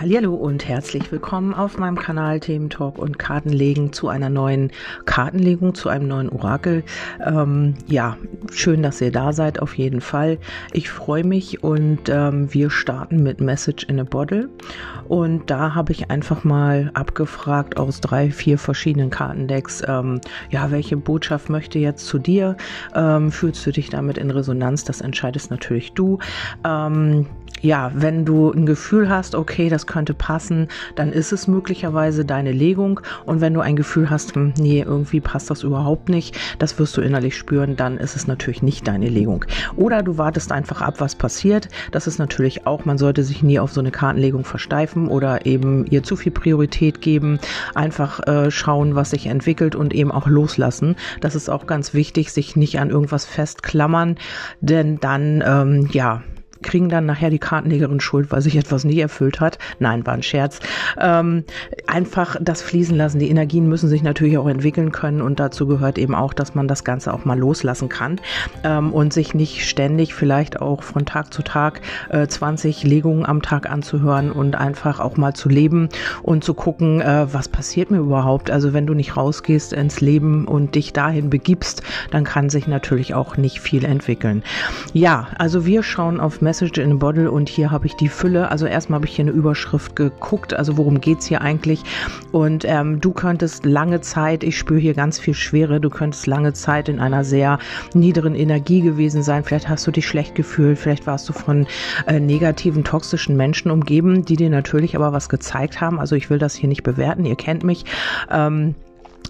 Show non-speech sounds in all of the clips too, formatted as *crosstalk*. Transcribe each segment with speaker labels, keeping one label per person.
Speaker 1: Hallo und herzlich willkommen auf meinem Kanal Themen Talk und Kartenlegen zu einer neuen Kartenlegung, zu einem neuen Orakel. Ähm, ja, schön, dass ihr da seid, auf jeden Fall. Ich freue mich und ähm, wir starten mit Message in a Bottle. Und da habe ich einfach mal abgefragt aus drei, vier verschiedenen Kartendecks, ähm, ja, welche Botschaft möchte jetzt zu dir? Ähm, fühlst du dich damit in Resonanz? Das entscheidest natürlich du. Ja, wenn du ein Gefühl hast, okay, das könnte passen, dann ist es möglicherweise deine Legung. Und wenn du ein Gefühl hast, hm, nee, irgendwie passt das überhaupt nicht, das wirst du innerlich spüren, dann ist es natürlich nicht deine Legung. Oder du wartest einfach ab, was passiert. Das ist natürlich auch, man sollte sich nie auf so eine Kartenlegung versteifen oder eben ihr zu viel Priorität geben. Einfach äh, schauen, was sich entwickelt und eben auch loslassen. Das ist auch ganz wichtig, sich nicht an irgendwas festklammern, denn dann, ähm, ja, kriegen dann nachher die Kartenlegerin Schuld, weil sich etwas nie erfüllt hat. Nein, war ein Scherz. Ähm, einfach das fließen lassen. Die Energien müssen sich natürlich auch entwickeln können und dazu gehört eben auch, dass man das Ganze auch mal loslassen kann ähm, und sich nicht ständig vielleicht auch von Tag zu Tag äh, 20 Legungen am Tag anzuhören und einfach auch mal zu leben und zu gucken, äh, was passiert mir überhaupt. Also wenn du nicht rausgehst ins Leben und dich dahin begibst, dann kann sich natürlich auch nicht viel entwickeln. Ja, also wir schauen auf Message in a Bottle und hier habe ich die Fülle. Also erstmal habe ich hier eine Überschrift geguckt, also worum geht es hier eigentlich? Und ähm, du könntest lange Zeit, ich spüre hier ganz viel Schwere, du könntest lange Zeit in einer sehr niederen Energie gewesen sein. Vielleicht hast du dich schlecht gefühlt, vielleicht warst du von äh, negativen, toxischen Menschen umgeben, die dir natürlich aber was gezeigt haben. Also ich will das hier nicht bewerten, ihr kennt mich. Ähm,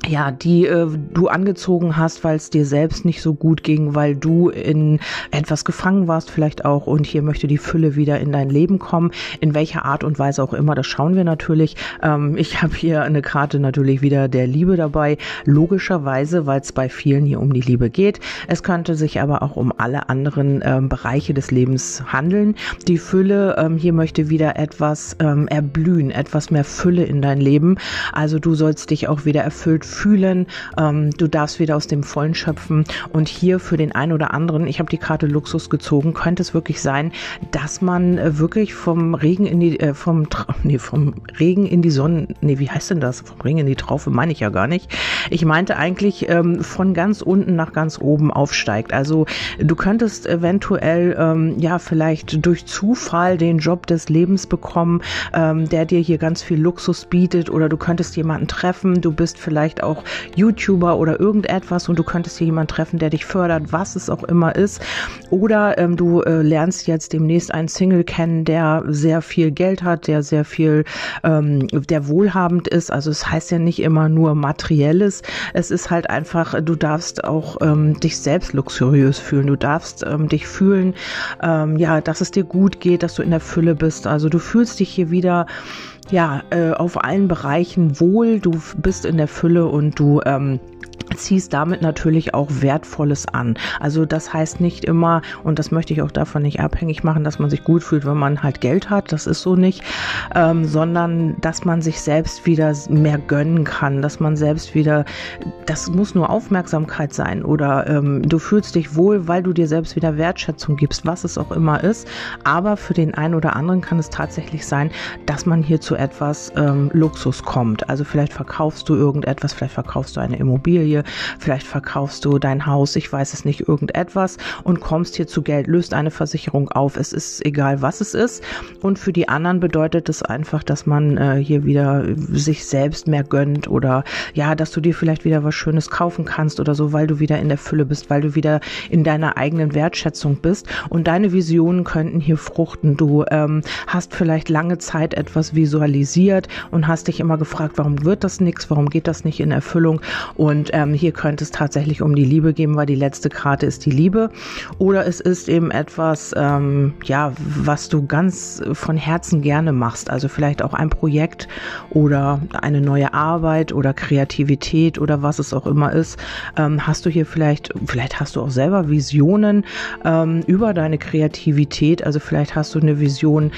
Speaker 1: ja, die äh, du angezogen hast, weil es dir selbst nicht so gut ging, weil du in etwas gefangen warst vielleicht auch und hier möchte die Fülle wieder in dein Leben kommen, in welcher Art und Weise auch immer, das schauen wir natürlich. Ähm, ich habe hier eine Karte natürlich wieder der Liebe dabei, logischerweise, weil es bei vielen hier um die Liebe geht. Es könnte sich aber auch um alle anderen ähm, Bereiche des Lebens handeln. Die Fülle ähm, hier möchte wieder etwas ähm, erblühen, etwas mehr Fülle in dein Leben. Also du sollst dich auch wieder erfüllt fühlen. Ähm, du darfst wieder aus dem Vollen schöpfen. Und hier für den einen oder anderen, ich habe die Karte Luxus gezogen, könnte es wirklich sein, dass man äh, wirklich vom Regen in die, äh, vom, *laughs* nee, vom Regen in die Sonne, nee, wie heißt denn das? Vom Regen in die Traufe meine ich ja gar nicht. Ich meinte eigentlich ähm, von ganz unten nach ganz oben aufsteigt. Also du könntest eventuell ähm, ja vielleicht durch Zufall den Job des Lebens bekommen, ähm, der dir hier ganz viel Luxus bietet oder du könntest jemanden treffen, du bist vielleicht auch YouTuber oder irgendetwas und du könntest hier jemanden treffen, der dich fördert, was es auch immer ist. Oder ähm, du äh, lernst jetzt demnächst einen Single kennen, der sehr viel Geld hat, der sehr viel, ähm, der wohlhabend ist. Also es heißt ja nicht immer nur materielles. Es ist halt einfach, du darfst auch ähm, dich selbst luxuriös fühlen. Du darfst ähm, dich fühlen, ähm, ja, dass es dir gut geht, dass du in der Fülle bist. Also du fühlst dich hier wieder ja, äh, auf allen Bereichen wohl, du bist in der Fülle und du ähm, ziehst damit natürlich auch Wertvolles an. Also das heißt nicht immer, und das möchte ich auch davon nicht abhängig machen, dass man sich gut fühlt, wenn man halt Geld hat, das ist so nicht, ähm, sondern dass man sich selbst wieder mehr gönnen kann, dass man selbst wieder, das muss nur Aufmerksamkeit sein oder ähm, du fühlst dich wohl, weil du dir selbst wieder Wertschätzung gibst, was es auch immer ist. Aber für den einen oder anderen kann es tatsächlich sein, dass man hier zu etwas ähm, Luxus kommt. Also vielleicht verkaufst du irgendetwas, vielleicht verkaufst du eine Immobilie, vielleicht verkaufst du dein Haus, ich weiß es nicht, irgendetwas und kommst hier zu Geld, löst eine Versicherung auf. Es ist egal, was es ist. Und für die anderen bedeutet es einfach, dass man äh, hier wieder sich selbst mehr gönnt oder ja, dass du dir vielleicht wieder was Schönes kaufen kannst oder so, weil du wieder in der Fülle bist, weil du wieder in deiner eigenen Wertschätzung bist. Und deine Visionen könnten hier fruchten. Du ähm, hast vielleicht lange Zeit etwas visualisiert und hast dich immer gefragt, warum wird das nichts, warum geht das nicht in Erfüllung? Und ähm, hier könnte es tatsächlich um die Liebe gehen, weil die letzte Karte ist die Liebe. Oder es ist eben etwas, ähm, ja, was du ganz von Herzen gerne machst. Also vielleicht auch ein Projekt oder eine neue Arbeit oder Kreativität oder was es auch immer ist. Ähm, hast du hier vielleicht, vielleicht hast du auch selber Visionen ähm, über deine Kreativität. Also vielleicht hast du eine Vision,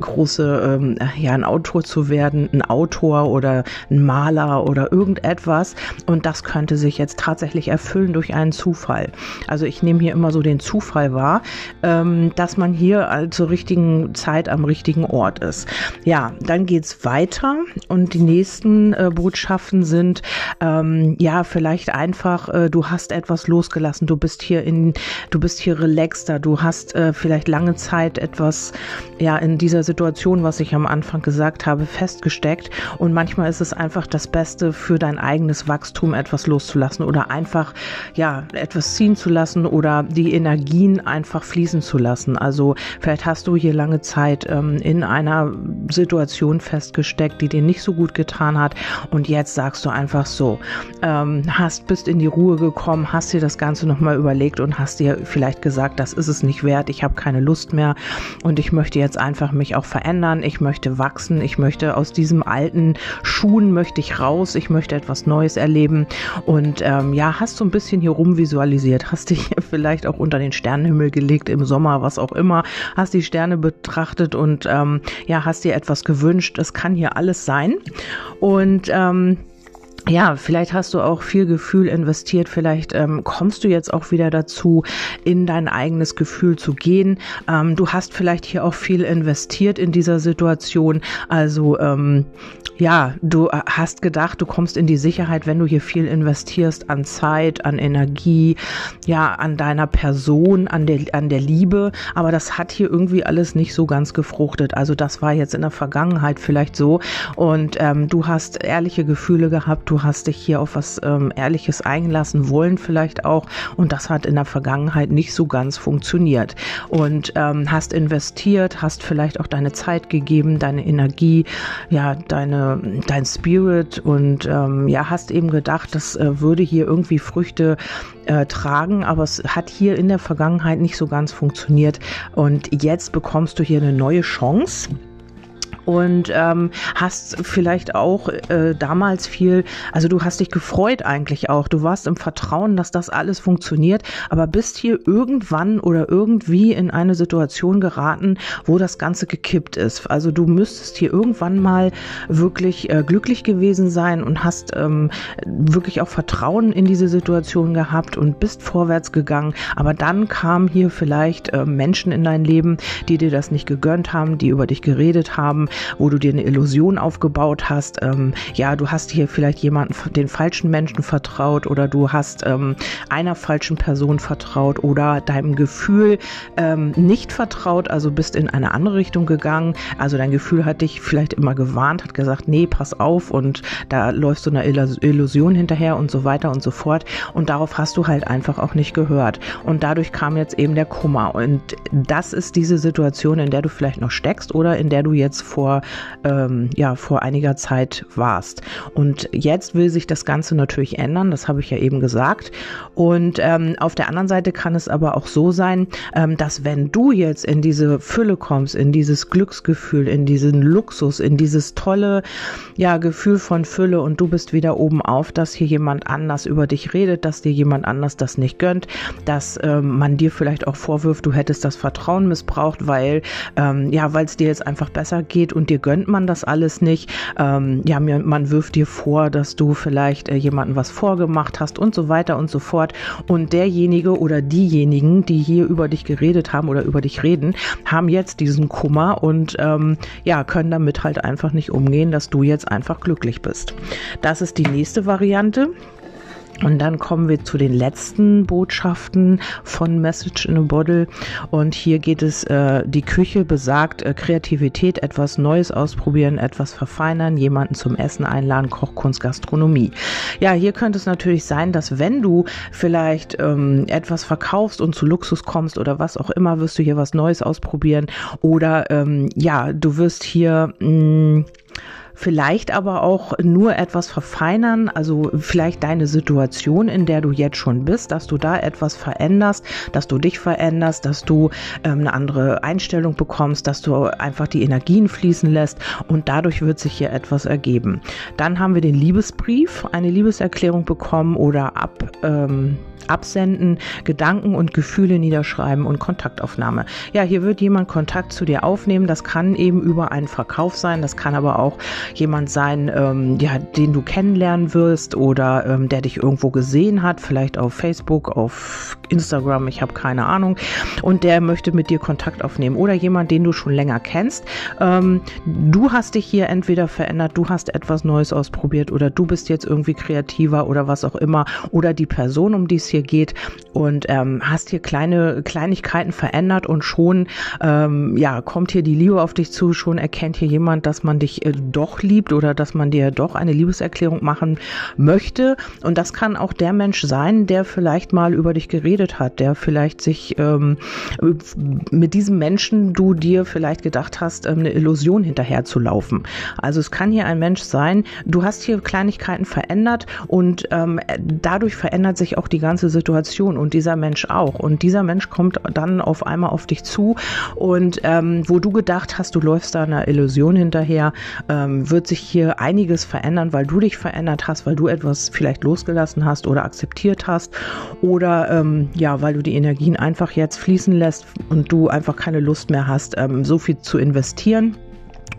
Speaker 1: große, ähm, ja, ein Autor zu werden, ein Autor oder ein Maler oder irgendetwas. Und das könnte könnte sich jetzt tatsächlich erfüllen durch einen Zufall. Also ich nehme hier immer so den Zufall wahr, ähm, dass man hier zur richtigen Zeit am richtigen Ort ist. Ja, dann geht's weiter und die nächsten äh, Botschaften sind, ähm, ja, vielleicht einfach, äh, du hast etwas losgelassen, du bist hier in, du bist hier relaxter, du hast äh, vielleicht lange Zeit etwas, ja, in dieser Situation, was ich am Anfang gesagt habe, festgesteckt und manchmal ist es einfach das Beste für dein eigenes Wachstum, etwas loszulassen oder einfach, ja, etwas ziehen zu lassen oder die Energien einfach fließen zu lassen. Also vielleicht hast du hier lange Zeit ähm, in einer Situation festgesteckt, die dir nicht so gut getan hat und jetzt sagst du einfach so, ähm, hast, bist in die Ruhe gekommen, hast dir das Ganze nochmal überlegt und hast dir vielleicht gesagt, das ist es nicht wert, ich habe keine Lust mehr und ich möchte jetzt einfach mich auch verändern, ich möchte wachsen, ich möchte aus diesem alten Schuhen möchte ich raus, ich möchte etwas Neues erleben und ähm, ja, hast so ein bisschen hier rumvisualisiert, hast dich *laughs* vielleicht auch unter den Sternenhimmel gelegt im Sommer, was auch immer, hast die Sterne betrachtet und ähm, ja, hast dir etwas gewünscht. Es kann hier alles sein und ähm, ja, vielleicht hast du auch viel Gefühl investiert, vielleicht ähm, kommst du jetzt auch wieder dazu, in dein eigenes Gefühl zu gehen. Ähm, du hast vielleicht hier auch viel investiert in dieser Situation. Also ähm, ja, du äh, hast gedacht, du kommst in die Sicherheit, wenn du hier viel investierst an Zeit, an Energie, ja, an deiner Person, an der, an der Liebe. Aber das hat hier irgendwie alles nicht so ganz gefruchtet. Also das war jetzt in der Vergangenheit vielleicht so. Und ähm, du hast ehrliche Gefühle gehabt, du hast dich hier auf was ähm, Ehrliches eingelassen wollen vielleicht auch. Und das hat in der Vergangenheit nicht so ganz funktioniert. Und ähm, hast investiert, hast vielleicht auch deine Zeit gegeben, deine Energie, ja, deine dein Spirit und ähm, ja, hast eben gedacht, das äh, würde hier irgendwie Früchte äh, tragen, aber es hat hier in der Vergangenheit nicht so ganz funktioniert und jetzt bekommst du hier eine neue Chance und ähm, hast vielleicht auch äh, damals viel, also du hast dich gefreut eigentlich auch. Du warst im Vertrauen, dass das alles funktioniert, aber bist hier irgendwann oder irgendwie in eine Situation geraten, wo das Ganze gekippt ist. Also du müsstest hier irgendwann mal wirklich äh, glücklich gewesen sein und hast ähm, wirklich auch Vertrauen in diese Situation gehabt und bist vorwärts gegangen. Aber dann kamen hier vielleicht äh, Menschen in dein Leben, die dir das nicht gegönnt haben, die über dich geredet haben, wo du dir eine Illusion aufgebaut hast. Ähm, ja, du hast hier vielleicht jemanden, den falschen Menschen vertraut oder du hast ähm, einer falschen Person vertraut oder deinem Gefühl ähm, nicht vertraut, also bist in eine andere Richtung gegangen. Also dein Gefühl hat dich vielleicht immer gewarnt, hat gesagt, nee, pass auf und da läufst du einer Illusion hinterher und so weiter und so fort. Und darauf hast du halt einfach auch nicht gehört. Und dadurch kam jetzt eben der Kummer. Und das ist diese Situation, in der du vielleicht noch steckst oder in der du jetzt vor vor, ähm, ja, vor einiger Zeit warst. Und jetzt will sich das Ganze natürlich ändern, das habe ich ja eben gesagt. Und ähm, auf der anderen Seite kann es aber auch so sein, ähm, dass wenn du jetzt in diese Fülle kommst, in dieses Glücksgefühl, in diesen Luxus, in dieses tolle ja, Gefühl von Fülle und du bist wieder oben auf, dass hier jemand anders über dich redet, dass dir jemand anders das nicht gönnt, dass ähm, man dir vielleicht auch vorwirft, du hättest das Vertrauen missbraucht, weil ähm, ja, weil es dir jetzt einfach besser geht und dir gönnt man das alles nicht. Ähm, ja, man wirft dir vor, dass du vielleicht äh, jemanden was vorgemacht hast und so weiter und so fort. Und derjenige oder diejenigen, die hier über dich geredet haben oder über dich reden, haben jetzt diesen Kummer und ähm, ja, können damit halt einfach nicht umgehen, dass du jetzt einfach glücklich bist. Das ist die nächste Variante. Und dann kommen wir zu den letzten Botschaften von Message in a Bottle. Und hier geht es, äh, die Küche besagt äh, Kreativität, etwas Neues ausprobieren, etwas verfeinern, jemanden zum Essen einladen, Kochkunst, Gastronomie. Ja, hier könnte es natürlich sein, dass wenn du vielleicht ähm, etwas verkaufst und zu Luxus kommst oder was auch immer, wirst du hier was Neues ausprobieren. Oder ähm, ja, du wirst hier mh, mm, vielleicht aber auch nur etwas verfeinern, also vielleicht deine Situation, in der du jetzt schon bist, dass du da etwas veränderst, dass du dich veränderst, dass du ähm, eine andere Einstellung bekommst, dass du einfach die Energien fließen lässt und dadurch wird sich hier etwas ergeben. Dann haben wir den Liebesbrief, eine Liebeserklärung bekommen oder ab. Ähm, absenden, Gedanken und Gefühle niederschreiben und Kontaktaufnahme. Ja, hier wird jemand Kontakt zu dir aufnehmen. Das kann eben über einen Verkauf sein, das kann aber auch jemand sein, ähm, ja, den du kennenlernen wirst oder ähm, der dich irgendwo gesehen hat, vielleicht auf Facebook, auf Instagram, ich habe keine Ahnung, und der möchte mit dir Kontakt aufnehmen oder jemand, den du schon länger kennst. Ähm, du hast dich hier entweder verändert, du hast etwas Neues ausprobiert oder du bist jetzt irgendwie kreativer oder was auch immer oder die Person, um die es hier geht und ähm, hast hier kleine Kleinigkeiten verändert und schon ähm, ja kommt hier die Liebe auf dich zu, schon erkennt hier jemand, dass man dich äh, doch liebt oder dass man dir doch eine Liebeserklärung machen möchte und das kann auch der Mensch sein, der vielleicht mal über dich geredet hat, der vielleicht sich ähm, mit diesem Menschen du dir vielleicht gedacht hast, ähm, eine Illusion hinterher zu laufen. Also es kann hier ein Mensch sein, du hast hier Kleinigkeiten verändert und ähm, dadurch verändert sich auch die ganze Situation und dieser Mensch auch. Und dieser Mensch kommt dann auf einmal auf dich zu und ähm, wo du gedacht hast, du läufst da einer Illusion hinterher, ähm, wird sich hier einiges verändern, weil du dich verändert hast, weil du etwas vielleicht losgelassen hast oder akzeptiert hast oder ähm, ja, weil du die Energien einfach jetzt fließen lässt und du einfach keine Lust mehr hast, ähm, so viel zu investieren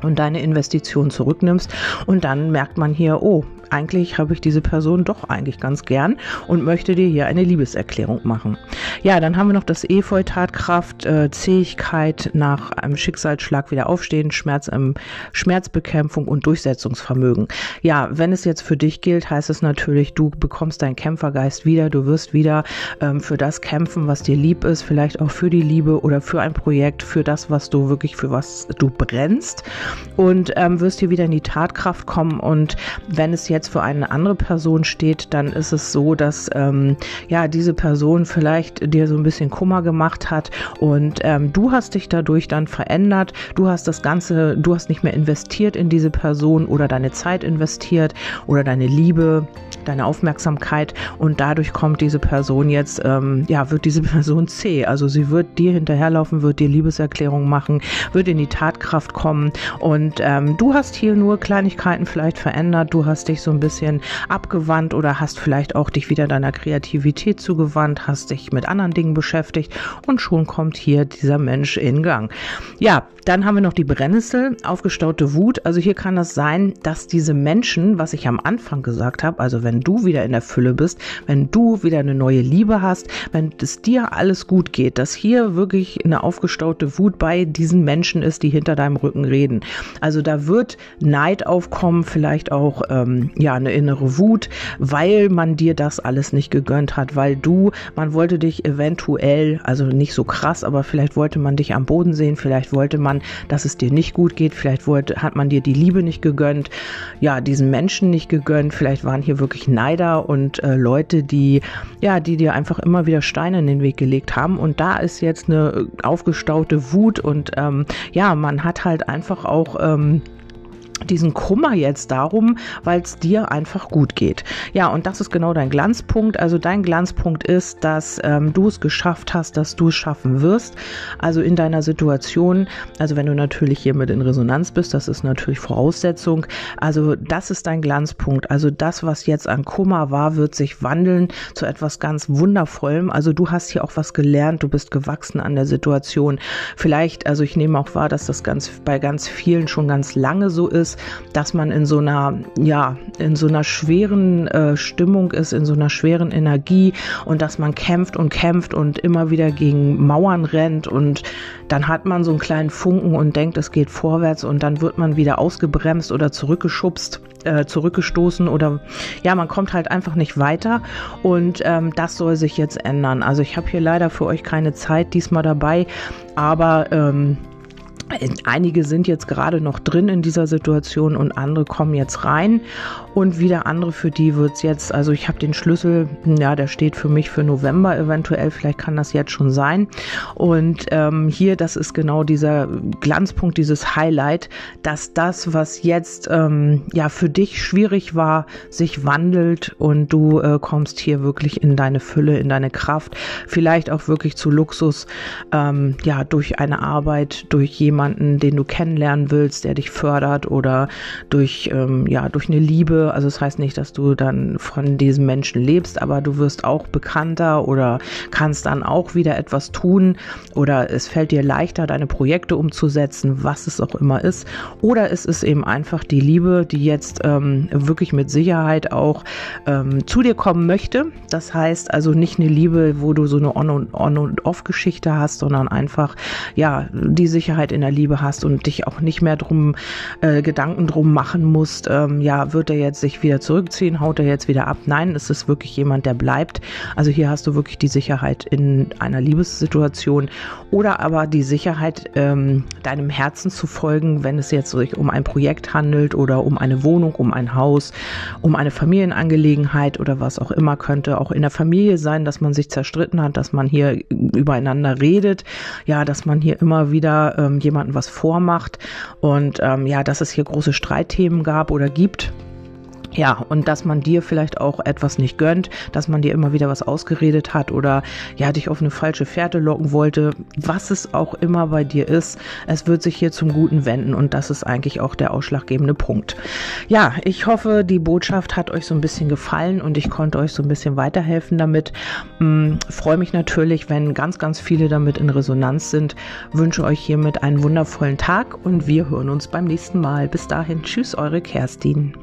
Speaker 1: und deine Investition zurücknimmst. Und dann merkt man hier, oh, eigentlich habe ich diese Person doch eigentlich ganz gern und möchte dir hier eine Liebeserklärung machen. Ja, dann haben wir noch das Efeu Tatkraft, äh, Zähigkeit nach einem Schicksalsschlag wieder aufstehen, Schmerz, ähm, Schmerzbekämpfung und Durchsetzungsvermögen. Ja, wenn es jetzt für dich gilt, heißt es natürlich, du bekommst deinen Kämpfergeist wieder, du wirst wieder ähm, für das kämpfen, was dir lieb ist, vielleicht auch für die Liebe oder für ein Projekt, für das, was du wirklich, für was du brennst und ähm, wirst hier wieder in die Tatkraft kommen und wenn es jetzt jetzt für eine andere Person steht, dann ist es so, dass ähm, ja diese Person vielleicht dir so ein bisschen Kummer gemacht hat und ähm, du hast dich dadurch dann verändert. Du hast das Ganze, du hast nicht mehr investiert in diese Person oder deine Zeit investiert oder deine Liebe, deine Aufmerksamkeit und dadurch kommt diese Person jetzt, ähm, ja, wird diese *laughs* Person zäh. Also sie wird dir hinterherlaufen, wird dir Liebeserklärung machen, wird in die Tatkraft kommen und ähm, du hast hier nur Kleinigkeiten vielleicht verändert. Du hast dich so so ein bisschen abgewandt oder hast vielleicht auch dich wieder deiner Kreativität zugewandt, hast dich mit anderen Dingen beschäftigt und schon kommt hier dieser Mensch in Gang. Ja, dann haben wir noch die Brennnessel, aufgestaute Wut. Also hier kann das sein, dass diese Menschen, was ich am Anfang gesagt habe, also wenn du wieder in der Fülle bist, wenn du wieder eine neue Liebe hast, wenn es dir alles gut geht, dass hier wirklich eine aufgestaute Wut bei diesen Menschen ist, die hinter deinem Rücken reden. Also da wird Neid aufkommen, vielleicht auch ähm, ja eine innere Wut, weil man dir das alles nicht gegönnt hat, weil du, man wollte dich eventuell, also nicht so krass, aber vielleicht wollte man dich am Boden sehen, vielleicht wollte man dass es dir nicht gut geht. Vielleicht wollte, hat man dir die Liebe nicht gegönnt, ja, diesen Menschen nicht gegönnt. Vielleicht waren hier wirklich Neider und äh, Leute, die, ja, die dir einfach immer wieder Steine in den Weg gelegt haben. Und da ist jetzt eine aufgestaute Wut und ähm, ja, man hat halt einfach auch ähm, diesen Kummer jetzt darum, weil es dir einfach gut geht. Ja, und das ist genau dein Glanzpunkt. Also dein Glanzpunkt ist, dass ähm, du es geschafft hast, dass du es schaffen wirst. Also in deiner Situation, also wenn du natürlich hiermit in Resonanz bist, das ist natürlich Voraussetzung. Also das ist dein Glanzpunkt. Also das, was jetzt an Kummer war, wird sich wandeln zu etwas ganz Wundervollem. Also du hast hier auch was gelernt, du bist gewachsen an der Situation. Vielleicht, also ich nehme auch wahr, dass das ganz bei ganz vielen schon ganz lange so ist ist, dass man in so einer, ja, in so einer schweren äh, Stimmung ist, in so einer schweren Energie und dass man kämpft und kämpft und immer wieder gegen Mauern rennt und dann hat man so einen kleinen Funken und denkt, es geht vorwärts und dann wird man wieder ausgebremst oder zurückgeschubst äh, zurückgestoßen oder ja, man kommt halt einfach nicht weiter und ähm, das soll sich jetzt ändern. Also ich habe hier leider für euch keine Zeit diesmal dabei, aber ähm, Einige sind jetzt gerade noch drin in dieser Situation und andere kommen jetzt rein und wieder andere, für die wird es jetzt, also ich habe den Schlüssel, ja, der steht für mich für November eventuell, vielleicht kann das jetzt schon sein. Und ähm, hier, das ist genau dieser Glanzpunkt, dieses Highlight, dass das, was jetzt ähm, ja für dich schwierig war, sich wandelt und du äh, kommst hier wirklich in deine Fülle, in deine Kraft, vielleicht auch wirklich zu Luxus, ähm, ja, durch eine Arbeit, durch jemanden, jemanden, den du kennenlernen willst, der dich fördert oder durch, ähm, ja, durch eine Liebe. Also das heißt nicht, dass du dann von diesem Menschen lebst, aber du wirst auch bekannter oder kannst dann auch wieder etwas tun oder es fällt dir leichter, deine Projekte umzusetzen, was es auch immer ist. Oder es ist eben einfach die Liebe, die jetzt ähm, wirklich mit Sicherheit auch ähm, zu dir kommen möchte. Das heißt also nicht eine Liebe, wo du so eine On- und, On und Off-Geschichte hast, sondern einfach ja die Sicherheit in der Liebe hast und dich auch nicht mehr drum äh, Gedanken drum machen musst. Ähm, ja, wird er jetzt sich wieder zurückziehen? Haut er jetzt wieder ab? Nein, es ist wirklich jemand, der bleibt. Also hier hast du wirklich die Sicherheit in einer Liebessituation oder aber die Sicherheit, ähm, deinem Herzen zu folgen, wenn es jetzt sich um ein Projekt handelt oder um eine Wohnung, um ein Haus, um eine Familienangelegenheit oder was auch immer könnte auch in der Familie sein, dass man sich zerstritten hat, dass man hier übereinander redet, ja, dass man hier immer wieder ähm, jemanden was vormacht. Und ähm, ja, dass es hier große Streitthemen gab oder gibt ja, und dass man dir vielleicht auch etwas nicht gönnt, dass man dir immer wieder was ausgeredet hat oder ja, dich auf eine falsche Fährte locken wollte, was es auch immer bei dir ist, es wird sich hier zum Guten wenden und das ist eigentlich auch der ausschlaggebende Punkt. Ja, ich hoffe, die Botschaft hat euch so ein bisschen gefallen und ich konnte euch so ein bisschen weiterhelfen damit. Hm, freue mich natürlich, wenn ganz, ganz viele damit in Resonanz sind. Wünsche euch hiermit einen wundervollen Tag und wir hören uns beim nächsten Mal. Bis dahin, tschüss, eure Kerstin.